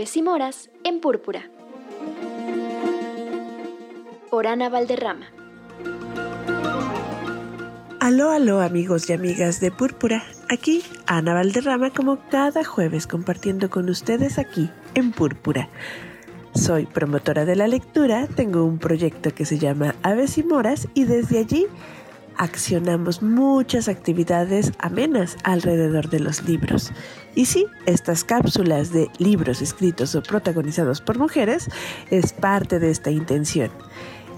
Aves y Moras en Púrpura. Por Ana Valderrama. Aló, aló amigos y amigas de Púrpura. Aquí Ana Valderrama como cada jueves compartiendo con ustedes aquí en Púrpura. Soy promotora de la lectura, tengo un proyecto que se llama Aves y Moras y desde allí accionamos muchas actividades amenas alrededor de los libros. Y sí, estas cápsulas de libros escritos o protagonizados por mujeres es parte de esta intención.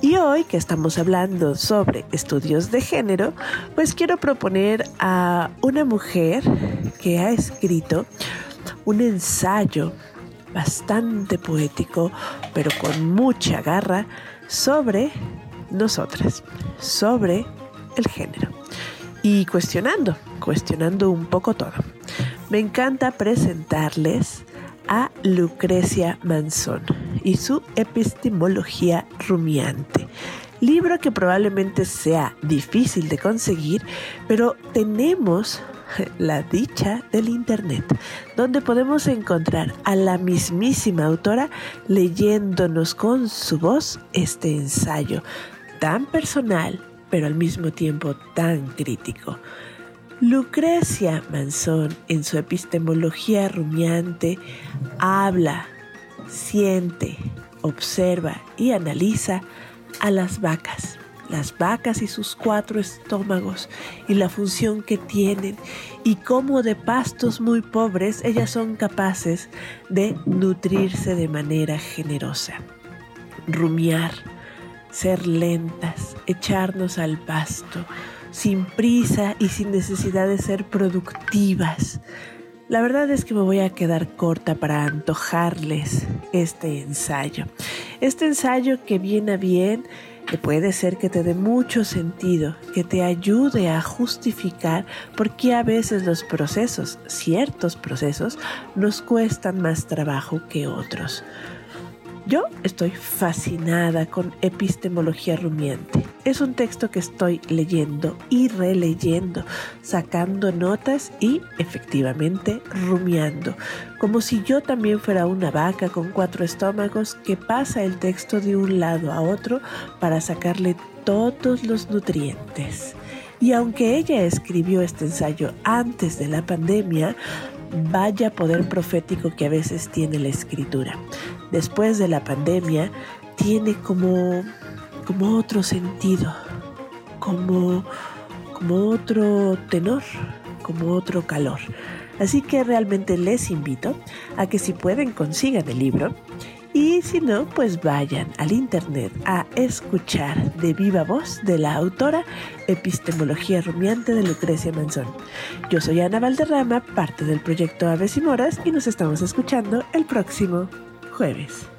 Y hoy que estamos hablando sobre estudios de género, pues quiero proponer a una mujer que ha escrito un ensayo bastante poético, pero con mucha garra, sobre nosotras, sobre el género. Y cuestionando, cuestionando un poco todo. Me encanta presentarles a Lucrecia Manzón y su epistemología rumiante. Libro que probablemente sea difícil de conseguir, pero tenemos la dicha del Internet, donde podemos encontrar a la mismísima autora leyéndonos con su voz este ensayo tan personal, pero al mismo tiempo tan crítico. Lucrecia Manzón, en su epistemología rumiante, habla, siente, observa y analiza a las vacas las vacas y sus cuatro estómagos y la función que tienen y cómo de pastos muy pobres ellas son capaces de nutrirse de manera generosa. Rumiar, ser lentas, echarnos al pasto, sin prisa y sin necesidad de ser productivas. La verdad es que me voy a quedar corta para antojarles este ensayo. Este ensayo que viene bien que puede ser que te dé mucho sentido, que te ayude a justificar por qué a veces los procesos, ciertos procesos, nos cuestan más trabajo que otros. Yo estoy fascinada con Epistemología Rumiante. Es un texto que estoy leyendo y releyendo, sacando notas y efectivamente rumiando, como si yo también fuera una vaca con cuatro estómagos que pasa el texto de un lado a otro para sacarle todos los nutrientes. Y aunque ella escribió este ensayo antes de la pandemia, vaya poder profético que a veces tiene la escritura. Después de la pandemia, tiene como, como otro sentido, como, como otro tenor, como otro calor. Así que realmente les invito a que si pueden consigan el libro y si no, pues vayan al internet a escuchar de viva voz de la autora Epistemología Rumiante de Lucrecia Manzón. Yo soy Ana Valderrama, parte del proyecto Aves y Moras, y nos estamos escuchando el próximo jueves.